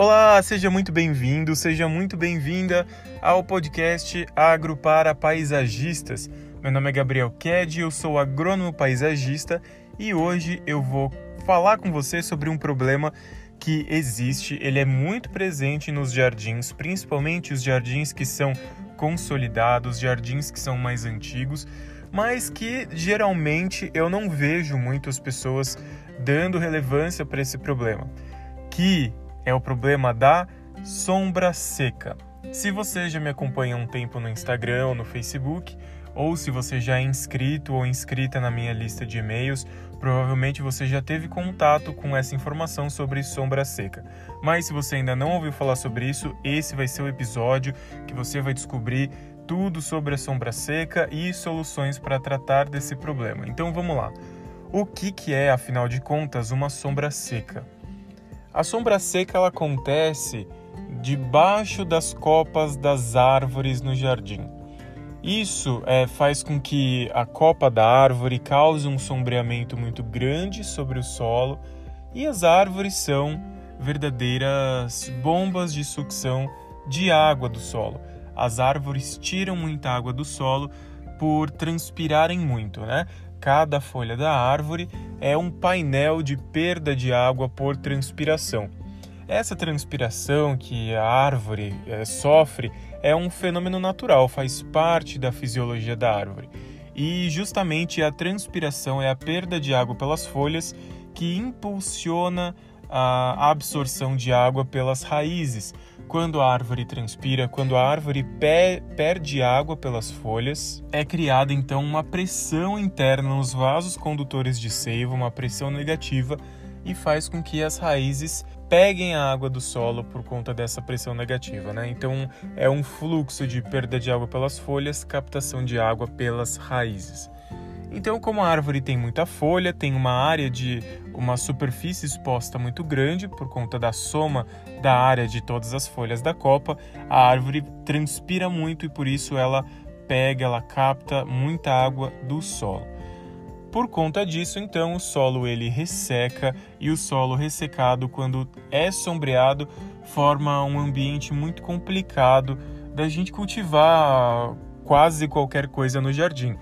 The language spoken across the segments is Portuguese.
Olá, seja muito bem-vindo, seja muito bem-vinda ao podcast Agro para Paisagistas. Meu nome é Gabriel Ked, eu sou agrônomo paisagista e hoje eu vou falar com você sobre um problema que existe, ele é muito presente nos jardins, principalmente os jardins que são consolidados, jardins que são mais antigos, mas que geralmente eu não vejo muitas pessoas dando relevância para esse problema, que é o problema da sombra seca. Se você já me acompanha um tempo no Instagram ou no Facebook, ou se você já é inscrito ou inscrita na minha lista de e-mails, provavelmente você já teve contato com essa informação sobre sombra seca. Mas se você ainda não ouviu falar sobre isso, esse vai ser o episódio que você vai descobrir tudo sobre a sombra seca e soluções para tratar desse problema. Então vamos lá. O que, que é, afinal de contas, uma sombra seca? A sombra seca ela acontece debaixo das copas das árvores no jardim. Isso é, faz com que a copa da árvore cause um sombreamento muito grande sobre o solo e as árvores são verdadeiras bombas de sucção de água do solo. As árvores tiram muita água do solo por transpirarem muito, né? Cada folha da árvore é um painel de perda de água por transpiração. Essa transpiração que a árvore é, sofre é um fenômeno natural, faz parte da fisiologia da árvore. E justamente a transpiração é a perda de água pelas folhas que impulsiona a absorção de água pelas raízes. Quando a árvore transpira, quando a árvore pe perde água pelas folhas, é criada então uma pressão interna nos vasos condutores de seiva, uma pressão negativa, e faz com que as raízes peguem a água do solo por conta dessa pressão negativa, né? Então é um fluxo de perda de água pelas folhas, captação de água pelas raízes. Então, como a árvore tem muita folha, tem uma área de uma superfície exposta muito grande por conta da soma da área de todas as folhas da copa, a árvore transpira muito e por isso ela pega, ela capta muita água do solo. Por conta disso, então, o solo ele resseca e o solo ressecado, quando é sombreado, forma um ambiente muito complicado da gente cultivar quase qualquer coisa no jardim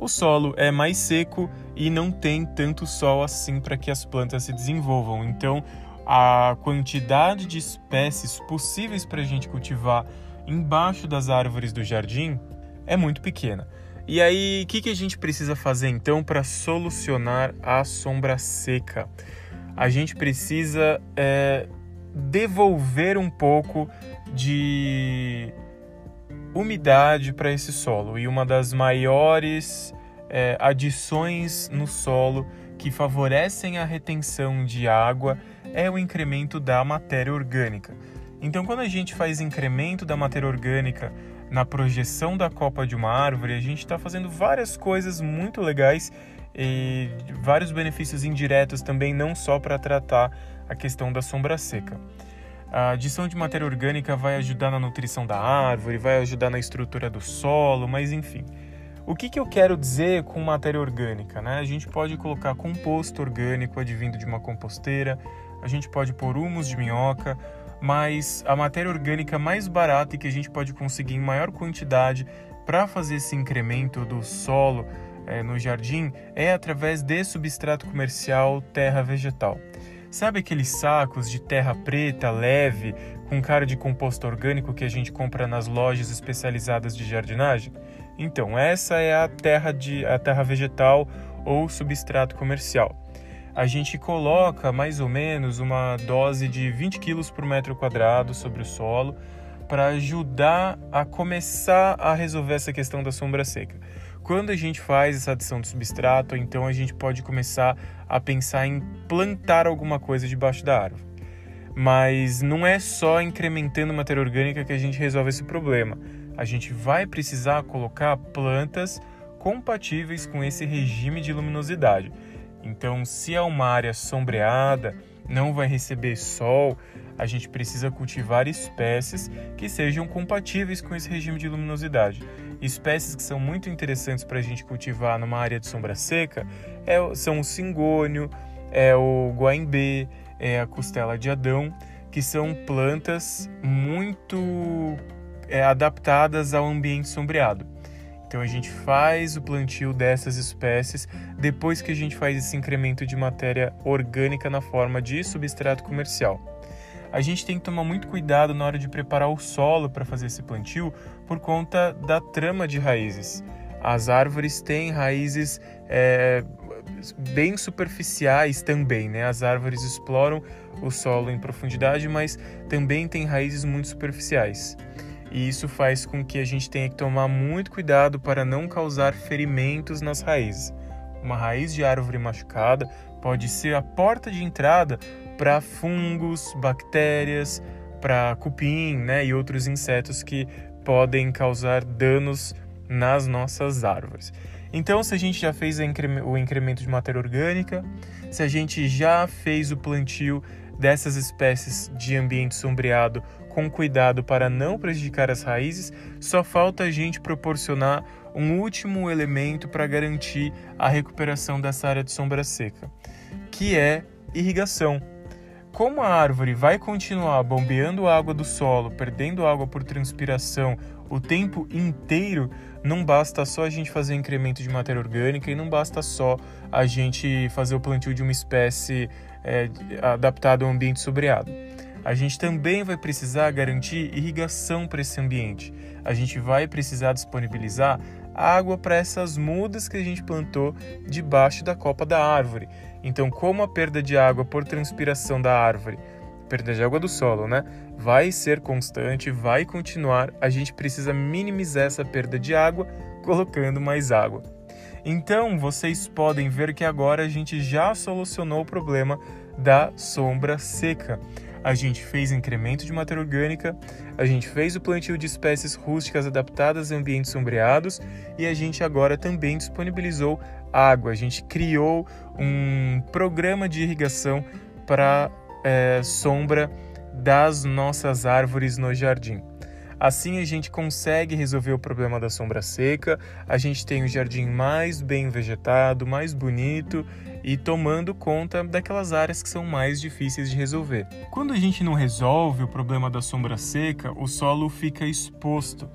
o solo é mais seco e não tem tanto sol assim para que as plantas se desenvolvam. Então, a quantidade de espécies possíveis para a gente cultivar embaixo das árvores do jardim é muito pequena. E aí, o que, que a gente precisa fazer então para solucionar a sombra seca? A gente precisa é, devolver um pouco de umidade para esse solo e uma das maiores é, adições no solo que favorecem a retenção de água é o incremento da matéria orgânica. Então, quando a gente faz incremento da matéria orgânica na projeção da copa de uma árvore, a gente está fazendo várias coisas muito legais e vários benefícios indiretos também, não só para tratar a questão da sombra seca. A adição de matéria orgânica vai ajudar na nutrição da árvore, vai ajudar na estrutura do solo, mas enfim. O que, que eu quero dizer com matéria orgânica? Né? A gente pode colocar composto orgânico advindo de uma composteira, a gente pode pôr humus de minhoca, mas a matéria orgânica mais barata e que a gente pode conseguir em maior quantidade para fazer esse incremento do solo é, no jardim é através de substrato comercial terra vegetal. Sabe aqueles sacos de terra preta, leve, com cara de composto orgânico que a gente compra nas lojas especializadas de jardinagem? Então, essa é a terra, de, a terra vegetal ou substrato comercial. A gente coloca mais ou menos uma dose de 20 kg por metro quadrado sobre o solo para ajudar a começar a resolver essa questão da sombra seca. Quando a gente faz essa adição de substrato, então a gente pode começar a pensar em plantar alguma coisa debaixo da árvore. Mas não é só incrementando matéria orgânica que a gente resolve esse problema. A gente vai precisar colocar plantas compatíveis com esse regime de luminosidade. Então, se é uma área sombreada, não vai receber sol, a gente precisa cultivar espécies que sejam compatíveis com esse regime de luminosidade. Espécies que são muito interessantes para a gente cultivar numa área de sombra seca é, são o cingônio, é o guaimbê, é a costela de Adão, que são plantas muito é, adaptadas ao ambiente sombreado. Então a gente faz o plantio dessas espécies depois que a gente faz esse incremento de matéria orgânica na forma de substrato comercial. A gente tem que tomar muito cuidado na hora de preparar o solo para fazer esse plantio por conta da trama de raízes. As árvores têm raízes é, bem superficiais também, né? As árvores exploram o solo em profundidade, mas também têm raízes muito superficiais e isso faz com que a gente tenha que tomar muito cuidado para não causar ferimentos nas raízes. Uma raiz de árvore machucada pode ser a porta de entrada para fungos, bactérias, para cupim né, e outros insetos que podem causar danos nas nossas árvores. Então, se a gente já fez o incremento de matéria orgânica, se a gente já fez o plantio dessas espécies de ambiente sombreado com cuidado para não prejudicar as raízes, só falta a gente proporcionar um último elemento para garantir a recuperação dessa área de sombra seca, que é irrigação. Como a árvore vai continuar bombeando água do solo, perdendo água por transpiração o tempo inteiro, não basta só a gente fazer incremento de matéria orgânica e não basta só a gente fazer o plantio de uma espécie é, adaptada ao ambiente sobreado a gente também vai precisar garantir irrigação para esse ambiente. A gente vai precisar disponibilizar água para essas mudas que a gente plantou debaixo da copa da árvore. Então, como a perda de água por transpiração da árvore, perda de água do solo, né, vai ser constante, vai continuar, a gente precisa minimizar essa perda de água colocando mais água. Então, vocês podem ver que agora a gente já solucionou o problema da sombra seca a gente fez incremento de matéria orgânica, a gente fez o plantio de espécies rústicas adaptadas a ambientes sombreados e a gente agora também disponibilizou água. A gente criou um programa de irrigação para é, sombra das nossas árvores no jardim. Assim a gente consegue resolver o problema da sombra seca, a gente tem o jardim mais bem vegetado, mais bonito e tomando conta daquelas áreas que são mais difíceis de resolver. Quando a gente não resolve o problema da sombra seca, o solo fica exposto.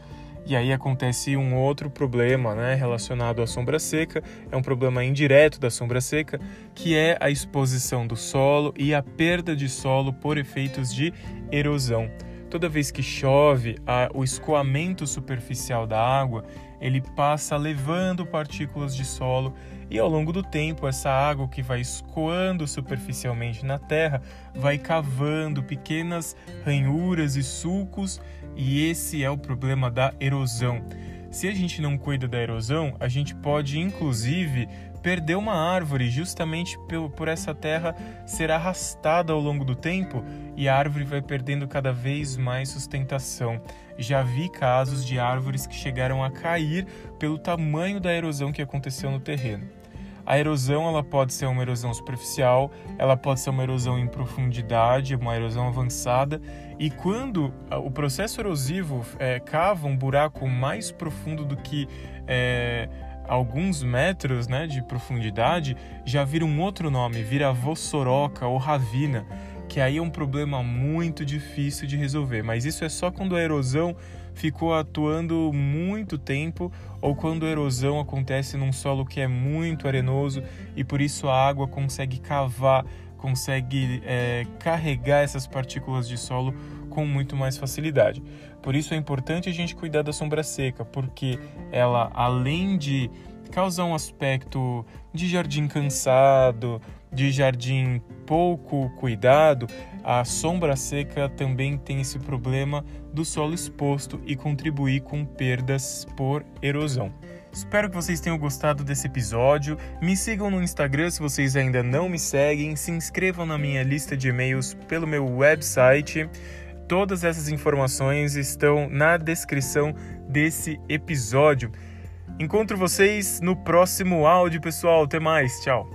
E aí acontece um outro problema né, relacionado à sombra seca, é um problema indireto da sombra seca, que é a exposição do solo e a perda de solo por efeitos de erosão. Toda vez que chove, a, o escoamento superficial da água ele passa levando partículas de solo e ao longo do tempo essa água que vai escoando superficialmente na terra vai cavando pequenas ranhuras e sulcos e esse é o problema da erosão. Se a gente não cuida da erosão, a gente pode inclusive perder uma árvore justamente por essa terra ser arrastada ao longo do tempo e a árvore vai perdendo cada vez mais sustentação. Já vi casos de árvores que chegaram a cair pelo tamanho da erosão que aconteceu no terreno. A erosão ela pode ser uma erosão superficial, ela pode ser uma erosão em profundidade, uma erosão avançada. E quando o processo erosivo é, cava um buraco mais profundo do que é, alguns metros né, de profundidade, já vira um outro nome, vira vossoroca ou ravina, que aí é um problema muito difícil de resolver. Mas isso é só quando a erosão ficou atuando muito tempo ou quando a erosão acontece num solo que é muito arenoso e por isso a água consegue cavar, consegue é, carregar essas partículas de solo com muito mais facilidade. Por isso é importante a gente cuidar da sombra seca, porque ela, além de causar um aspecto de jardim cansado, de jardim pouco cuidado, a sombra seca também tem esse problema do solo exposto e contribuir com perdas por erosão. Espero que vocês tenham gostado desse episódio. Me sigam no Instagram se vocês ainda não me seguem. Se inscrevam na minha lista de e-mails pelo meu website. Todas essas informações estão na descrição desse episódio. Encontro vocês no próximo áudio, pessoal. Até mais. Tchau.